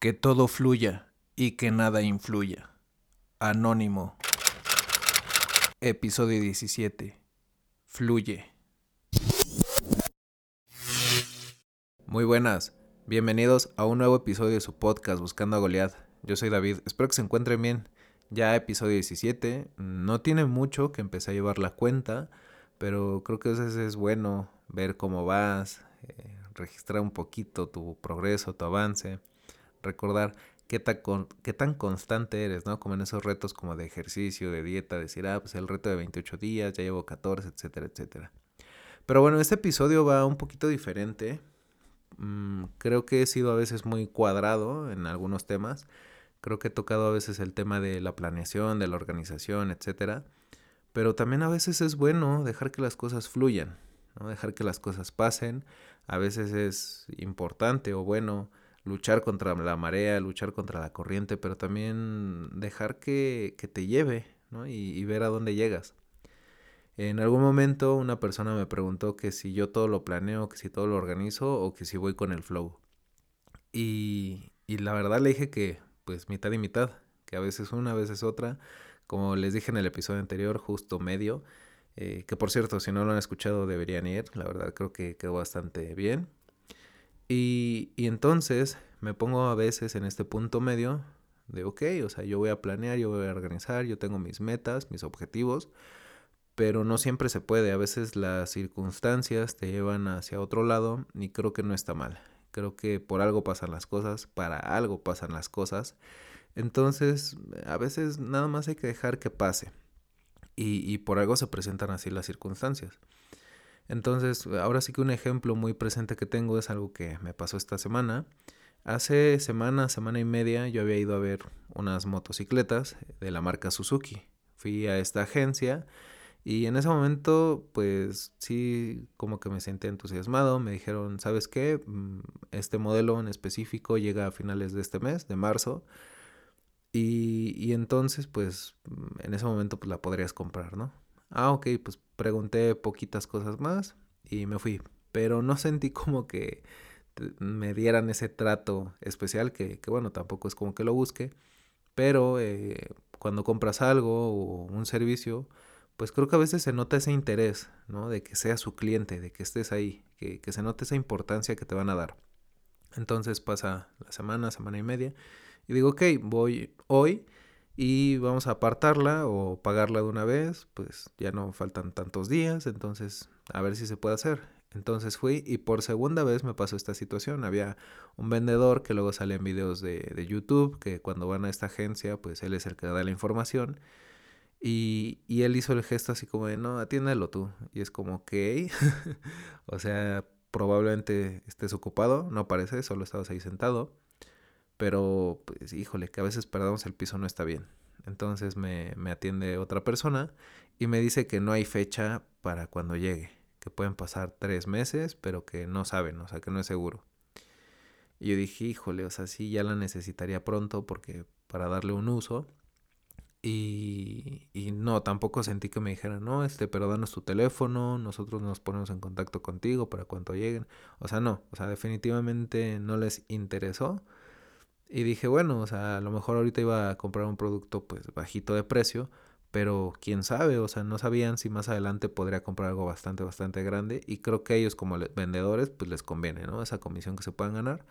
Que todo fluya y que nada influya. Anónimo. Episodio 17. Fluye. Muy buenas. Bienvenidos a un nuevo episodio de su podcast Buscando a Goliath. Yo soy David. Espero que se encuentren bien. Ya episodio 17. No tiene mucho que empecé a llevar la cuenta, pero creo que a veces es bueno ver cómo vas, eh, registrar un poquito tu progreso, tu avance recordar qué tan, qué tan constante eres, ¿no? Como en esos retos como de ejercicio, de dieta, decir, ah, pues el reto de 28 días, ya llevo 14, etcétera, etcétera. Pero bueno, este episodio va un poquito diferente. Mm, creo que he sido a veces muy cuadrado en algunos temas. Creo que he tocado a veces el tema de la planeación, de la organización, etcétera. Pero también a veces es bueno dejar que las cosas fluyan, ¿no? dejar que las cosas pasen. A veces es importante o bueno luchar contra la marea, luchar contra la corriente, pero también dejar que, te lleve ¿no? y, ver a dónde llegas. En algún momento una persona me preguntó que si yo todo lo planeo, que si todo lo organizo o que si voy con el flow. Y, y la verdad le dije que pues mitad y mitad, que a veces una, a veces otra. Como les dije en el episodio anterior, justo medio. Eh, que por cierto, si no lo han escuchado deberían ir. La verdad creo que quedó bastante bien. Y, entonces me pongo a veces en este punto medio de, ok, o sea, yo voy a planear, yo voy a organizar, yo tengo mis metas, mis objetivos, pero no siempre se puede. A veces las circunstancias te llevan hacia otro lado y creo que no está mal. Creo que por algo pasan las cosas, para algo pasan las cosas. Entonces, a veces nada más hay que dejar que pase. Y, y por algo se presentan así las circunstancias. Entonces, ahora sí que un ejemplo muy presente que tengo es algo que me pasó esta semana. Hace semana, semana y media, yo había ido a ver unas motocicletas de la marca Suzuki. Fui a esta agencia y en ese momento, pues sí, como que me sentí entusiasmado. Me dijeron, ¿sabes qué? Mm, este modelo en específico llega a finales de este mes, de marzo. Y, y entonces, pues en ese momento, pues la podrías comprar, ¿no? Ah, ok, pues pregunté poquitas cosas más y me fui. Pero no sentí como que me dieran ese trato especial, que, bueno, tampoco es como que lo busque. Pero eh, cuando compras algo o un servicio, pues creo que a veces se nota ese interés, ¿no? De que sea su cliente, de que estés ahí, que, que se note esa importancia que te van a dar. Entonces pasa la semana, semana y media, y digo, ok, voy hoy y vamos a apartarla o pagarla de una vez, pues ya no faltan tantos días, entonces a ver si se puede hacer. Entonces fui y por segunda vez me pasó esta situación. Había un vendedor que luego sale en videos de, YouTube, que cuando van a esta agencia, pues él es el que da la información. Y, y él hizo el gesto así como de, no, atiéndelo tú. Y es como, ok. o sea, probablemente estés ocupado, no parece, solo estabas ahí sentado. Pero, pues, híjole, que a veces perdamos el piso no está bien. Entonces me, me atiende otra persona y me dice que no hay fecha para cuando llegue, que pueden pasar tres meses, pero que no saben, o sea, que no es seguro. Y yo dije, híjole, o sea, sí, ya la necesitaría pronto porque para darle un uso. Y, y, no, tampoco sentí que me dijeran, no, este, pero danos tu teléfono, nosotros nos ponemos en contacto contigo para cuando lleguen. O sea, no, o sea, definitivamente no les interesó. Y dije, bueno, o sea, a lo mejor ahorita iba a comprar un producto pues bajito de precio, pero quién sabe, o sea, no sabían si más adelante podría comprar algo bastante, bastante grande. Y creo que ellos como vendedores pues les conviene, ¿no? Esa comisión que se puedan ganar.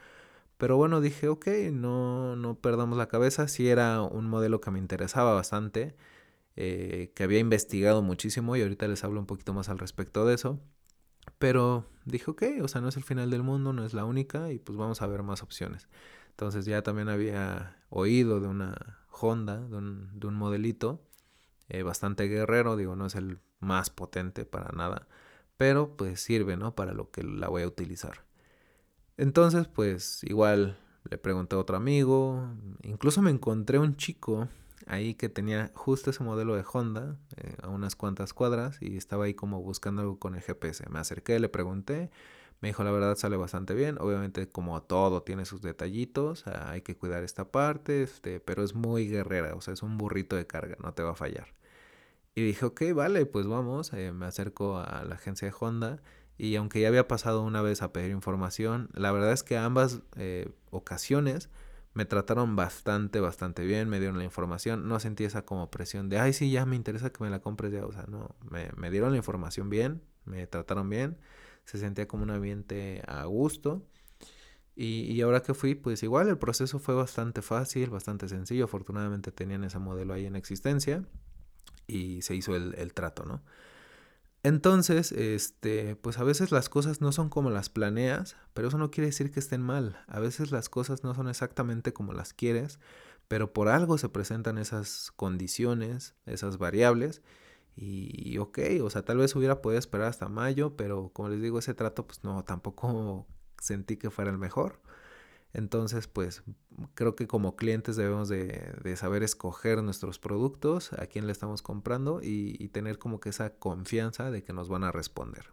Pero bueno, dije, ok, no, no perdamos la cabeza. Si era un modelo que me interesaba bastante, eh, que había investigado muchísimo y ahorita les hablo un poquito más al respecto de eso. Pero dije, ok, o sea, no es el final del mundo, no es la única y pues vamos a ver más opciones. Entonces ya también había oído de una Honda, de un, de un modelito eh, bastante guerrero, digo, no es el más potente para nada, pero pues sirve, ¿no? Para lo que la voy a utilizar. Entonces, pues igual le pregunté a otro amigo, incluso me encontré un chico ahí que tenía justo ese modelo de Honda eh, a unas cuantas cuadras y estaba ahí como buscando algo con el GPS. Me acerqué, le pregunté me dijo, la verdad sale bastante bien. Obviamente, como todo, tiene sus detallitos. hay que cuidar esta parte, este, pero es muy guerrera. O sea, es un burrito de carga, no te va a fallar. Y dije, ok, vale, pues vamos. Eh, me acerco a la agencia de Honda. Y aunque ya había pasado una vez a pedir información, la verdad es que ambas eh, ocasiones me trataron bastante, bastante bien, me dieron la información, no sentí esa como presión de, ay, sí, ya me interesa que me la compres ya, o sea, no, me, me dieron la información bien, me trataron bien, se sentía como un ambiente a gusto. Y, y, ahora que fui, pues igual el proceso fue bastante fácil, bastante sencillo. Afortunadamente tenían ese modelo ahí en existencia y se hizo el, el trato, ¿no? Entonces, este, pues a veces las cosas no son como las planeas, pero eso no quiere decir que estén mal. A veces las cosas no son exactamente como las quieres, pero por algo se presentan esas condiciones, esas variables. Y ok, o sea, tal vez hubiera podido esperar hasta mayo, pero como les digo, ese trato pues no, tampoco sentí que fuera el mejor. Entonces, pues creo que como clientes debemos de, saber escoger nuestros productos, a quién le estamos comprando y, tener como que esa confianza de que nos van a responder.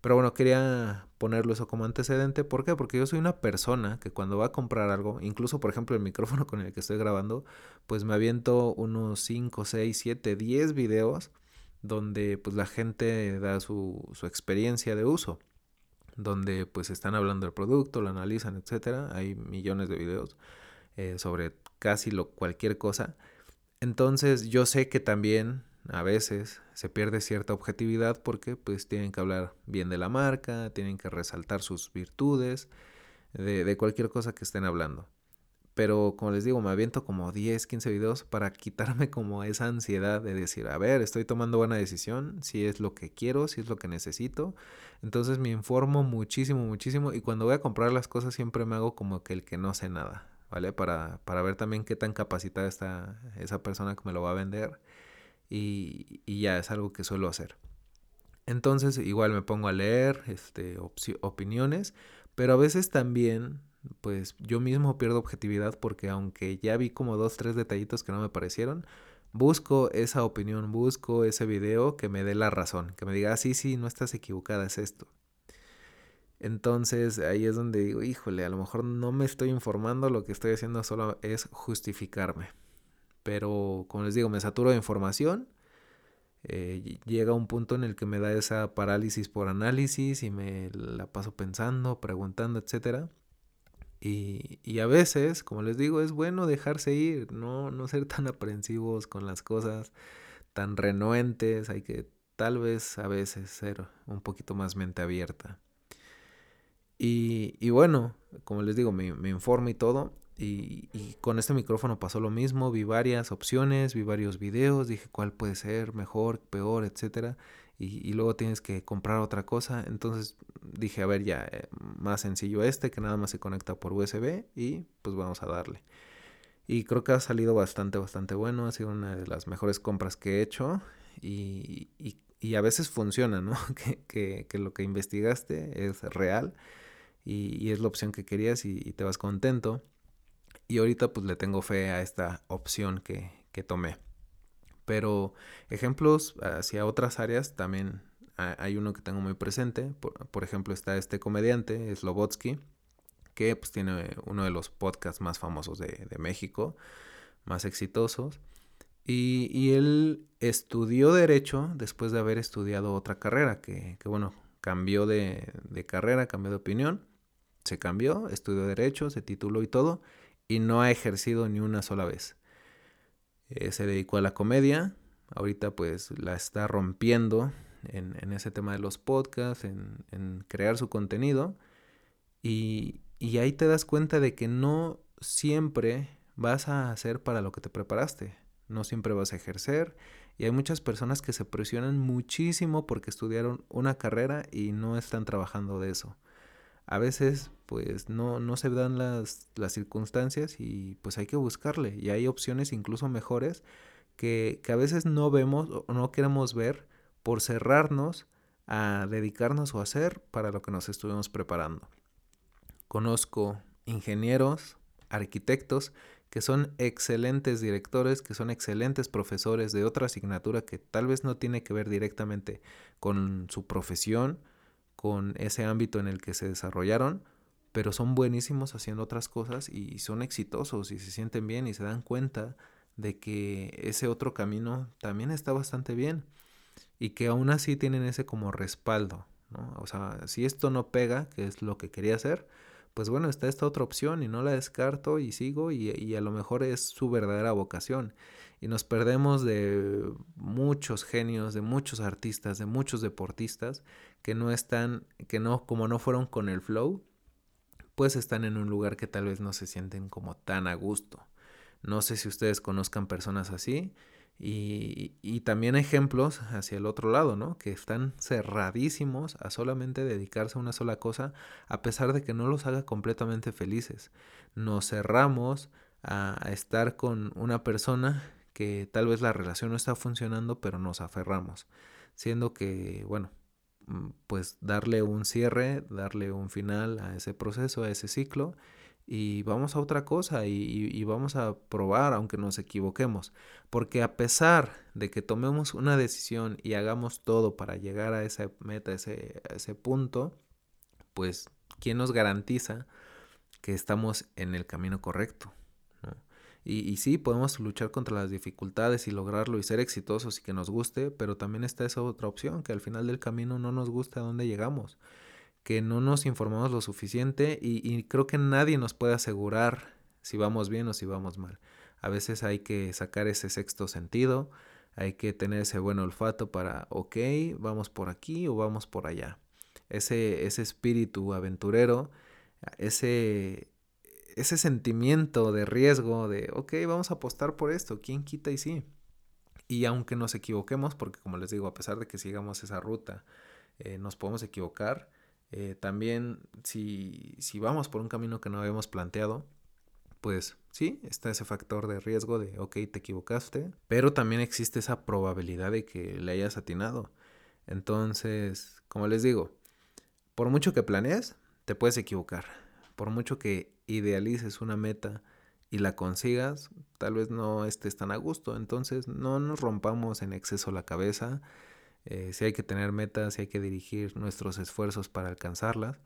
Pero bueno, quería ponerlo eso como antecedente. ¿Por qué? Porque yo soy una persona que cuando va a comprar algo, incluso por ejemplo el micrófono con el que estoy grabando, pues me aviento unos 5, 6, 7, 10 videos donde pues la gente da su, su experiencia de uso donde pues están hablando del producto, lo analizan, etcétera. Hay millones de videos eh, sobre casi lo, cualquier cosa. Entonces yo sé que también a veces se pierde cierta objetividad porque pues tienen que hablar bien de la marca, tienen que resaltar sus virtudes, de, cualquier cosa que estén hablando. Pero como les digo, me aviento como 10, 15 videos para quitarme como esa ansiedad de decir, a ver, estoy tomando buena decisión, si es lo que quiero, si es lo que necesito. Entonces me informo muchísimo, muchísimo. Y cuando voy a comprar las cosas siempre me hago como que el que no sé nada, ¿vale? Para, para ver también qué tan capacitada está esa persona que me lo va a vender. Y, y ya es algo que suelo hacer. Entonces igual me pongo a leer este, opiniones, pero a veces también pues yo mismo pierdo objetividad porque aunque ya vi como dos, tres detallitos que no me parecieron, busco esa opinión, busco ese video que me dé la razón, que me diga, ah, sí, sí, no estás equivocada, es esto. Entonces ahí es donde digo, híjole, a lo mejor no me estoy informando, lo que estoy haciendo solo es justificarme. Pero como les digo, me saturo de información. Eh, llega un punto en el que me da esa parálisis por análisis y me la paso pensando, preguntando, etcétera. Y, a veces, como les digo, es bueno dejarse ir, no, no ser tan aprensivos con las cosas, tan renuentes, hay que tal vez a veces ser un poquito más mente abierta. Y, y bueno, como les digo, me, me informo y todo. Y, y, con este micrófono pasó lo mismo, vi varias opciones, vi varios videos, dije cuál puede ser mejor, peor, etcétera y, luego tienes que comprar otra cosa. Entonces dije, a ver, ya, eh, más sencillo este, que nada más se conecta por USB y pues vamos a darle. Y creo que ha salido bastante, bastante bueno. Ha sido una de las mejores compras que he hecho. Y, y, a veces funciona, ¿no? que, que, que, lo que investigaste es real. Y, es la opción que querías y, te vas contento. Y ahorita pues le tengo fe a esta opción que, que tomé. Pero ejemplos hacia otras áreas también hay uno que tengo muy presente. Por, ejemplo, está este comediante, Slobotsky, que pues tiene uno de los podcasts más famosos de, México, más exitosos. Y, él estudió derecho después de haber estudiado otra carrera, que, bueno, cambió de, de, carrera, cambió de opinión, se cambió, estudió derecho, se tituló y todo, y no ha ejercido ni una sola vez. Eh, se dedicó a la comedia, ahorita pues la está rompiendo en, ese tema de los podcasts, en, crear su contenido y, y, ahí te das cuenta de que no siempre vas a hacer para lo que te preparaste, no siempre vas a ejercer y hay muchas personas que se presionan muchísimo porque estudiaron una carrera y no están trabajando de eso a veces pues no, no se dan las, las, circunstancias y pues hay que buscarle y hay opciones incluso mejores que, que a veces no vemos o no queremos ver por cerrarnos a dedicarnos o hacer para lo que nos estuvimos preparando. Conozco ingenieros, arquitectos que son excelentes directores, que son excelentes profesores de otra asignatura que tal vez no tiene que ver directamente con su profesión, con ese ámbito en el que se desarrollaron, pero son buenísimos haciendo otras cosas y son exitosos y se sienten bien y se dan cuenta de que ese otro camino también está bastante bien y que aún así tienen ese como respaldo, ¿no? O sea, si esto no pega, que es lo que quería hacer, pues bueno, está esta otra opción y no la descarto y sigo y, y a lo mejor es su verdadera vocación. Y nos perdemos de muchos genios, de muchos artistas, de muchos deportistas que no están, que no, como no fueron con el flow, pues están en un lugar que tal vez no se sienten como tan a gusto. No sé si ustedes conozcan personas así. Y, y, también ejemplos hacia el otro lado, ¿no? Que están cerradísimos a solamente dedicarse a una sola cosa, a pesar de que no los haga completamente felices. Nos cerramos a estar con una persona que tal vez la relación no está funcionando, pero nos aferramos. Siendo que, bueno, mm, pues darle un cierre, darle un final a ese proceso, a ese ciclo y vamos a otra cosa y, vamos a probar aunque nos equivoquemos. Porque a pesar de que tomemos una decisión y hagamos todo para llegar a esa meta, ese, ese punto, pues ¿quién nos garantiza que estamos en el camino correcto? Y, y, sí, podemos luchar contra las dificultades y lograrlo y ser exitosos y que nos guste, pero también está esa otra opción, que al final del camino no nos guste a dónde llegamos que no nos informamos lo suficiente y, creo que nadie nos puede asegurar si vamos bien o si vamos mal. A veces hay que sacar ese sexto sentido, hay que tener ese buen olfato para, ok, vamos por aquí o vamos por allá. Ese, ese espíritu aventurero, ese, ese sentimiento de riesgo de, ok, vamos a apostar por esto, ¿quién quita y sí? Y aunque nos equivoquemos, porque como les digo, a pesar de que sigamos esa ruta, eh, nos podemos equivocar, eh, también si, si vamos por un camino que no habíamos planteado, pues sí, está ese factor de riesgo de, ok, te equivocaste, pero también existe esa probabilidad de que le hayas atinado. Entonces, como les digo, por mucho que planees, te puedes equivocar. Por mucho que idealices una meta y la consigas, tal vez no estés tan a gusto. Entonces, no nos rompamos en exceso la cabeza. Eh, si hay que tener metas, si hay que dirigir nuestros esfuerzos para alcanzarlas,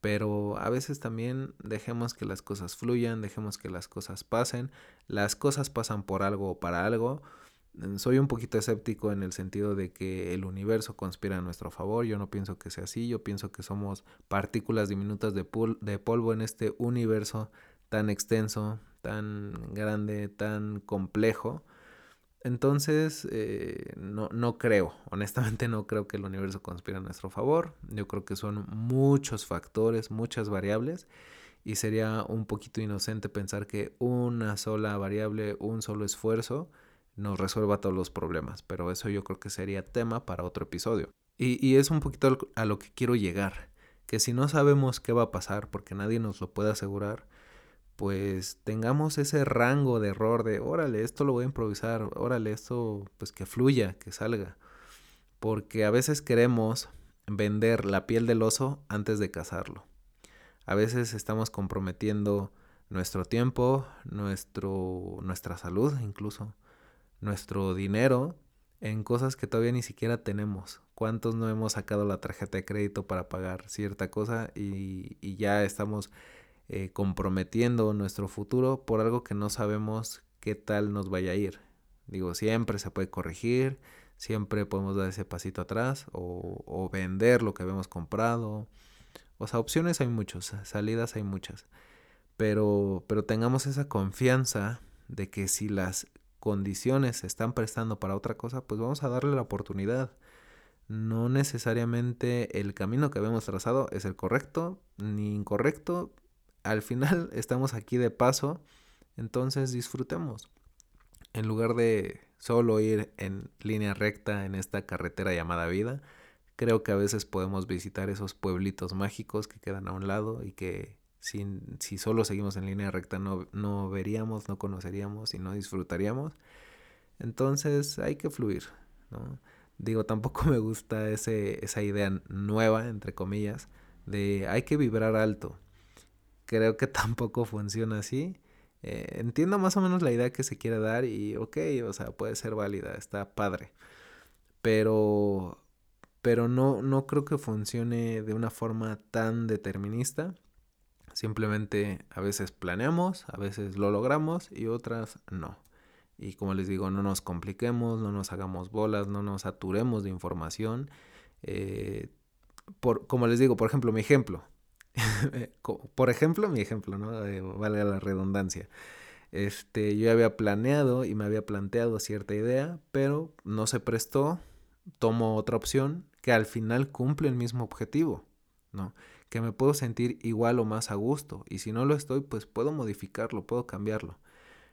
pero a veces también dejemos que las cosas fluyan, dejemos que las cosas pasen, las cosas pasan por algo o para algo. Soy un poquito escéptico en el sentido de que el universo conspira a nuestro favor, yo no pienso que sea así, yo pienso que somos partículas diminutas de, polvo en este universo tan extenso, tan grande, tan complejo, entonces, eh, no, no creo, honestamente no creo que el universo conspire a nuestro favor. Yo creo que son muchos factores, muchas variables, y sería un poquito inocente pensar que una sola variable, un solo esfuerzo, nos resuelva todos los problemas. Pero eso yo creo que sería tema para otro episodio. Y, es un poquito a lo que quiero llegar, que si no sabemos qué va a pasar, porque nadie nos lo puede asegurar, pues tengamos ese rango de error de, órale, esto lo voy a improvisar, órale, esto pues que fluya, que salga. Porque a veces queremos vender la piel del oso antes de cazarlo. A veces estamos comprometiendo nuestro tiempo, nuestro, nuestra salud incluso, nuestro dinero en cosas que todavía ni siquiera tenemos. ¿Cuántos no hemos sacado la tarjeta de crédito para pagar cierta cosa y, ya estamos eh, comprometiendo nuestro futuro por algo que no sabemos qué tal nos vaya a ir. Digo, siempre se puede corregir, siempre podemos dar ese pasito atrás o, vender lo que habíamos comprado. O sea, opciones hay muchas, salidas hay muchas. Pero, pero tengamos esa confianza de que si las condiciones se están prestando para otra cosa, pues vamos a darle la oportunidad. No necesariamente el camino que habíamos trazado es el correcto ni incorrecto, al final estamos aquí de paso, entonces disfrutemos. En lugar de solo ir en línea recta en esta carretera llamada vida, creo que a veces podemos visitar esos pueblitos mágicos que quedan a un lado y que sin, si solo seguimos en línea recta no, no veríamos, no conoceríamos y no disfrutaríamos. Entonces hay que fluir, ¿no? Digo, tampoco me gusta ese, esa idea nueva, entre comillas, de hay que vibrar alto creo que tampoco funciona así. Eh, entiendo más o menos la idea que se quiere dar y ok, o sea, puede ser válida, está padre. Pero, pero no, no creo que funcione de una forma tan determinista. Simplemente a veces planeamos, a veces lo logramos y otras no. Y como les digo, no nos compliquemos, no nos hagamos bolas, no nos saturemos de información. Eh, por, como les digo, por ejemplo, mi ejemplo, Por ejemplo, mi ejemplo, ¿no? vale la redundancia. Este, yo había planeado y me había planteado cierta idea, pero no se prestó, tomo otra opción que al final cumple el mismo objetivo, ¿no? Que me puedo sentir igual o más a gusto y si no lo estoy, pues puedo modificarlo, puedo cambiarlo.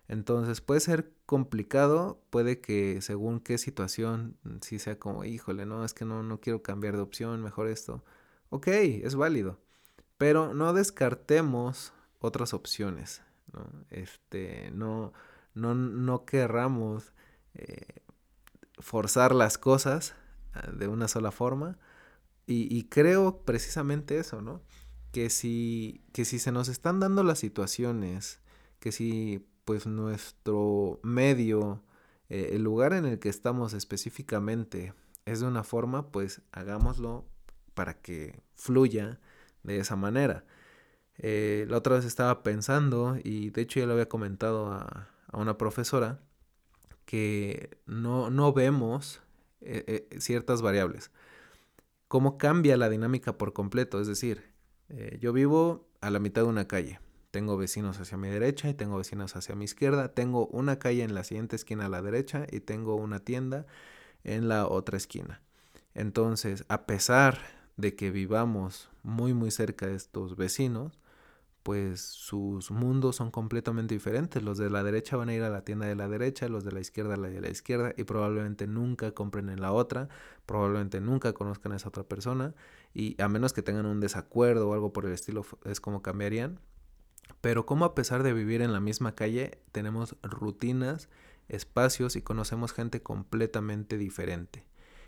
Entonces puede ser complicado, puede que según qué situación, si sea como, híjole, no, es que no, no quiero cambiar de opción, mejor esto. Ok, es válido, pero no descartemos otras opciones, ¿no? Este, no, no, no querramos eh, forzar las cosas ah, de una sola forma. Y, creo precisamente eso, ¿no? Que si, que si se nos están dando las situaciones, que si pues nuestro medio, eh, el lugar en el que estamos específicamente es de una forma, pues hagámoslo para que fluya de esa manera. Eh, la otra vez estaba pensando, y de hecho ya lo había comentado a, una profesora, que no, no vemos eh, ciertas variables. Cómo cambia la dinámica por completo. Es decir, yo vivo a la mitad de una calle. Tengo vecinos hacia mi derecha y tengo vecinos hacia mi izquierda. Tengo una calle en la siguiente esquina a la derecha y tengo una tienda en la otra esquina. Entonces, a pesar de que vivamos muy muy cerca de estos vecinos, pues sus mundos son completamente diferentes. Los de la derecha van a ir a la tienda de la derecha, los de la izquierda a la de la izquierda y probablemente nunca compren en la otra, probablemente nunca conozcan a esa otra persona y a menos que tengan un desacuerdo o algo por el estilo es como cambiarían. Pero como a pesar de vivir en la misma calle, tenemos rutinas, espacios y conocemos gente completamente diferente.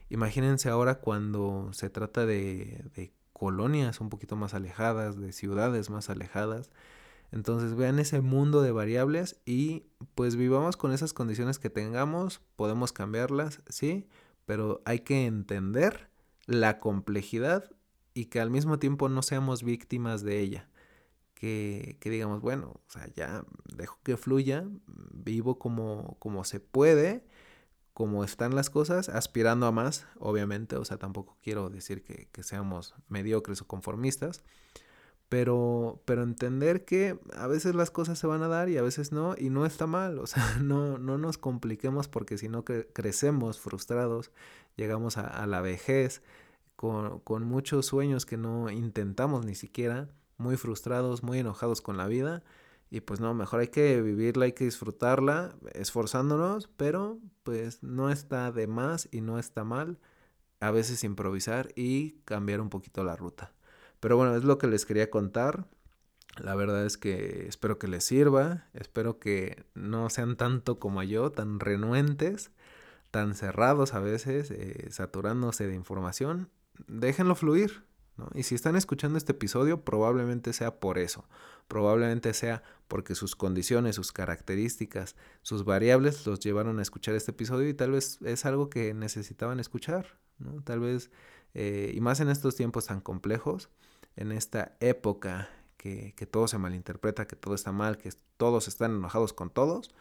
Imagínense ahora cuando se trata de, de colonias un poquito más alejadas, de ciudades más alejadas. Entonces vean ese mundo de variables y pues vivamos con esas condiciones que tengamos, podemos cambiarlas, sí, pero hay que entender la complejidad y que al mismo tiempo no seamos víctimas de ella que, digamos, bueno, o sea, ya dejo que fluya, vivo como, como se puede, como están las cosas, aspirando a más, obviamente, o sea, tampoco quiero decir que, seamos mediocres o conformistas, pero, pero entender que a veces las cosas se van a dar y a veces no, y no está mal, o sea, no, no nos compliquemos porque si no crecemos frustrados, llegamos a, la vejez con, con muchos sueños que no intentamos ni siquiera, muy frustrados, muy enojados con la vida. Y pues no, mejor hay que vivirla, hay que disfrutarla, esforzándonos, pero pues no está de más y no está mal a veces improvisar y cambiar un poquito la ruta. Pero bueno, es lo que les quería contar. La verdad es que espero que les sirva, espero que no sean tanto como yo, tan renuentes, tan cerrados a veces, eh, saturándose de información. Déjenlo fluir, y si están escuchando este episodio, probablemente sea por eso, probablemente sea porque sus condiciones, sus características, sus variables los llevaron a escuchar este episodio y tal vez es algo que necesitaban escuchar. Tal vez, eh, y más en estos tiempos tan complejos, en esta época que, que todo se malinterpreta, que todo está mal, que todos están enojados con todos,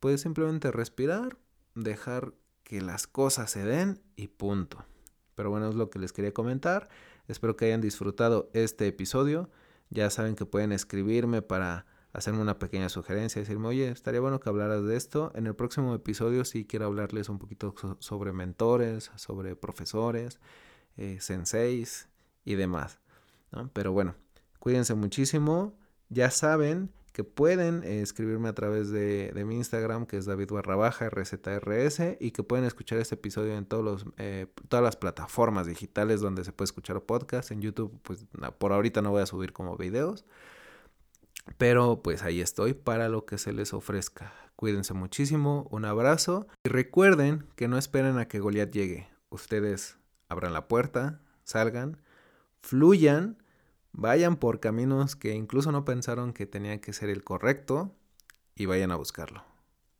puedes simplemente respirar, dejar que las cosas se den y punto. Pero bueno, es lo que les quería comentar. Espero que hayan disfrutado este episodio. Ya saben que pueden escribirme para hacerme una pequeña sugerencia, decirme, oye, estaría bueno que hablaras de esto. En el próximo episodio sí quiero hablarles un poquito sobre mentores, sobre profesores, eh, senseis y demás. Pero bueno, cuídense muchísimo. Ya saben que pueden eh, escribirme a través de, mi Instagram, que es David barra baja RZRS, y que pueden escuchar este episodio en todos los, eh, todas las plataformas digitales donde se puede escuchar podcast. En YouTube, pues por ahorita no voy a subir como videos, pero pues ahí estoy para lo que se les ofrezca. Cuídense muchísimo, un abrazo y recuerden que no esperen a que Goliath llegue. Ustedes abran la puerta, salgan, fluyan Vayan por caminos que incluso no pensaron que tenía que ser el correcto y vayan a buscarlo.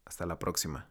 Hasta la próxima.